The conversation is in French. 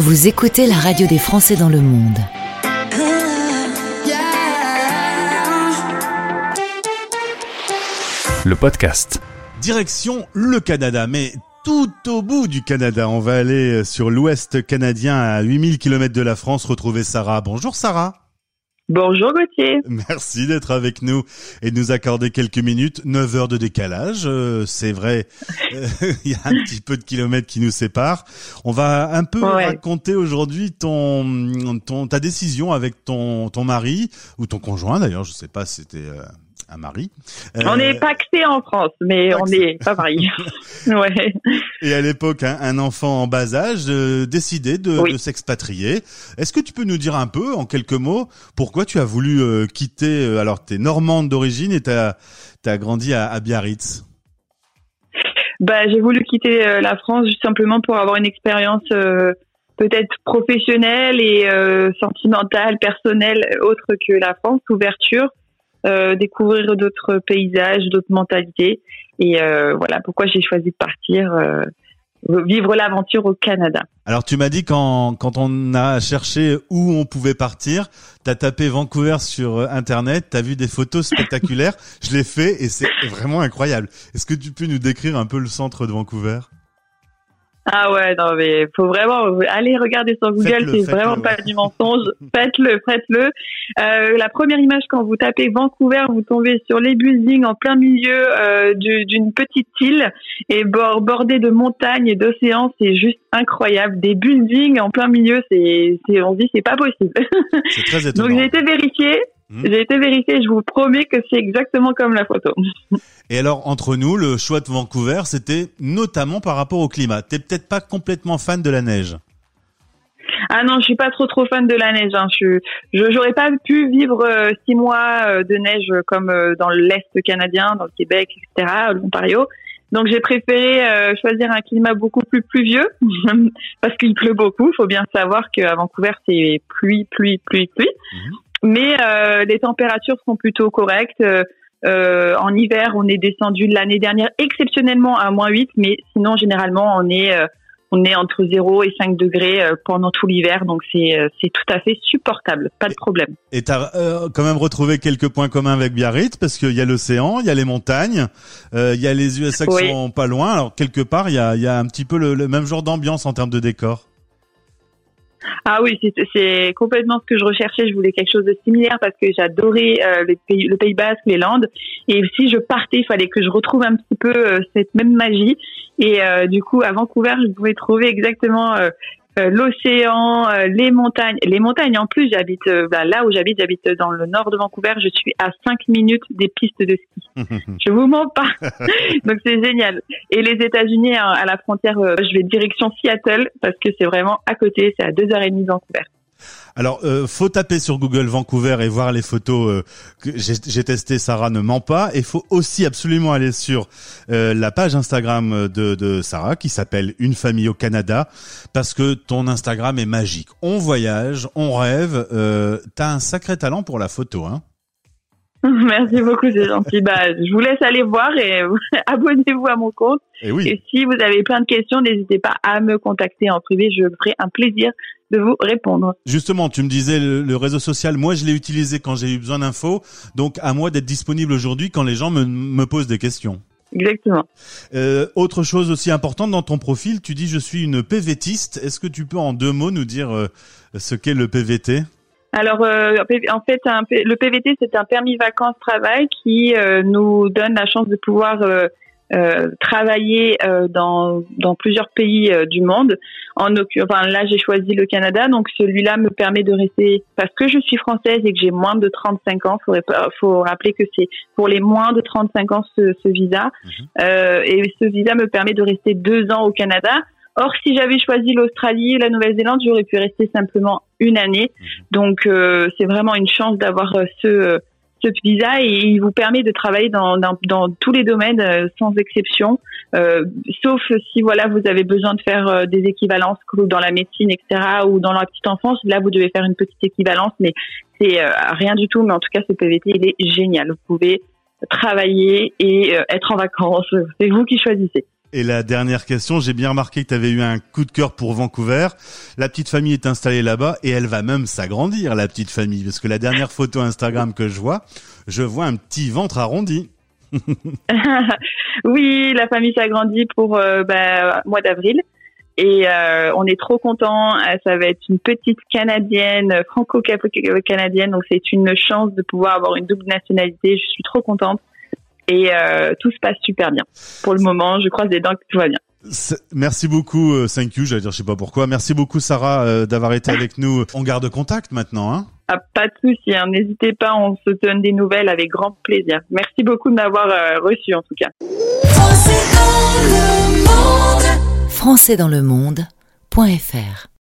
Vous écoutez la radio des Français dans le monde. Le podcast. Direction le Canada, mais tout au bout du Canada. On va aller sur l'ouest canadien à 8000 km de la France retrouver Sarah. Bonjour Sarah. Bonjour Gauthier. Merci d'être avec nous et de nous accorder quelques minutes. 9 heures de décalage, euh, c'est vrai. euh, Il y a un petit peu de kilomètres qui nous séparent. On va un peu Ouais. raconter aujourd'hui ton, ton ta décision avec ton ton mari ou ton conjoint d'ailleurs. Je sais pas, si c'était euh, un mari. On Euh, est paxé en France, mais on n'est pas mariés. ouais. Et à l'époque, un, un enfant en bas âge euh, décidait de, Oui. de s'expatrier. Est-ce que tu peux nous dire un peu, en quelques mots, pourquoi tu as voulu euh, quitter euh, Alors, tu es normande d'origine et tu as, grandi à, à Biarritz? Bah, j'ai voulu quitter euh, la France juste simplement pour avoir une expérience euh, peut-être professionnelle et euh, sentimentale, personnelle, autre que la France, ouverture, euh, découvrir d'autres paysages, d'autres mentalités. Et euh, voilà pourquoi j'ai choisi de partir, euh, vivre l'aventure au Canada. Alors, tu m'as dit quand, quand on a cherché où on pouvait partir, tu as tapé Vancouver sur Internet, tu as vu des photos spectaculaires. Je l'ai fait et c'est vraiment incroyable. Est-ce que tu peux nous décrire un peu le centre de Vancouver? Ah ouais, non mais faut vraiment aller regarder sur Google, c'est vraiment ouais. pas du mensonge. faites-le, faites-le. Euh, la première image quand vous tapez Vancouver, vous tombez sur les buildings en plein milieu euh, du- d'une petite île et bord, bordé de montagnes et d'océans, c'est juste incroyable. Des buildings en plein milieu, c'est, on se dit c'est pas possible. C'est très Donc étonnant. j'ai été vérifié. Mhm. J'ai été vérifié, je vous promets que c'est exactement comme la photo. Et alors, entre nous, le choix de Vancouver, c'était notamment par rapport au climat. T'es peut-être pas complètement fan de la neige. Ah non, je suis pas trop trop fan de la neige. Hein. Je j'aurais pas pu vivre euh, six mois euh, de neige comme euh, dans l'est canadien, dans le Québec, etc., l'Ontario. Donc j'ai préféré choisir un climat beaucoup plus pluvieux parce qu'il pleut beaucoup. Il faut bien savoir qu'à Vancouver c'est pluie, pluie, pluie, pluie. Mhm. Mais euh, les températures sont plutôt correctes. Euh, euh, en hiver, on est descendu l'année dernière exceptionnellement à moins 8, mais sinon généralement on est euh, on est entre 0 et 5 degrés euh, pendant tout l'hiver, donc c'est c'est tout à fait supportable, pas de problème. Et t'as euh, quand même retrouvé quelques points communs avec Biarritz parce qu'il y a l'océan, il y a les montagnes, euh, il y a les USA qui Oui. sont pas loin. Alors quelque part, il y a, il y a un petit peu le, le même genre d'ambiance en termes de décor. Ah oui, c'est- complètement ce que je recherchais. Je voulais quelque chose de similaire parce que j'adorais euh, le, pays, le Pays Basque, les Landes. Et si je partais, il fallait que je retrouve un petit peu euh, cette même magie. Et euh, du coup, à Vancouver, je pouvais trouver exactement euh, l'océan, euh, les montagnes. Les montagnes, en plus, j'habite euh, bah, là où j'habite, j'habite dans le nord de Vancouver. Je suis à 5 minutes des pistes de ski. Je vous mens pas. Donc c'est génial. Et les États-Unis à, à la frontière, euh, je vais direction Seattle parce que c'est vraiment à côté. C'est à deux heures et demie de Vancouver. Alors, euh, faut taper sur Google Vancouver et voir les photos euh, que j'ai testé. Sarah ne ment pas. Et faut aussi absolument aller sur euh, la page Instagram de, de Sarah qui s'appelle Une famille au Canada parce que ton Instagram est magique. On voyage, on rêve. Euh, T'as un sacré talent pour la photo, hein Merci beaucoup, c'est gentil. Bah, je vous laisse aller voir et abonnez-vous à mon compte. Et oui. Et si vous avez plein de questions, n'hésitez pas à me contacter en privé. Je ferai un plaisir de vous répondre. Justement, tu me disais le, le réseau social. Moi, je l'ai utilisé quand j'ai eu besoin d'infos. Donc, à moi d'être disponible aujourd'hui quand les gens me, me posent des questions. Exactement. Euh, autre chose aussi importante dans ton profil, tu dis je suis une PVTiste. Est-ce que tu peux en deux mots nous dire euh, ce qu'est le PVT Alors, euh, en fait, un le PVT, c'est un permis vacances-travail qui euh, nous donne la chance de pouvoir euh, euh, travailler euh, dans, dans plusieurs pays euh, du monde. En enfin, là, j'ai choisi le Canada, donc celui-là me permet de rester parce que je suis française et que j'ai moins de 35 ans. Faudrait pas- faut rappeler que c'est pour les moins de 35 ans ce, ce visa, Mhm. Euh, et ce visa me permet de rester deux ans au Canada. Or, si j'avais choisi l'Australie et la Nouvelle-Zélande, j'aurais pu rester simplement une année. Donc, euh, c'est vraiment une chance d'avoir euh, ce, euh, ce visa et il vous permet de travailler dans, dans, dans tous les domaines euh, sans exception, euh, sauf si voilà vous avez besoin de faire euh, des équivalences dans la médecine, etc. ou dans la petite enfance. Là, vous devez faire une petite équivalence, mais c'est euh, rien du tout. Mais en tout cas, ce PVT, il est génial. Vous pouvez travailler et euh, être en vacances. C'est vous qui choisissez. Et la dernière question, j'ai bien remarqué que tu avais eu un coup de cœur pour Vancouver. La petite famille est installée là-bas et elle va même s'agrandir, la petite famille, parce que la dernière photo Instagram que je vois, je vois un petit ventre arrondi. oui, la famille s'agrandit pour euh, bah, mois d'avril. Et euh, on est trop content. Euh, ça va être une petite canadienne, franco-canadienne. Donc c'est une chance de pouvoir avoir une double nationalité. Je suis trop contente et euh, tout se passe super bien. Pour le moment, je croise des dents que tout va bien. Merci beaucoup, euh, thank you, j'allais dire je sais pas pourquoi. Merci beaucoup Sarah euh, d'avoir été avec nous. On garde contact maintenant, hein ah, Pas de souci, hein. n'hésitez pas, on se donne des nouvelles avec grand plaisir. Merci beaucoup de m'avoir reçu en tout cas. Français dans le monde. Français dans le monde.fr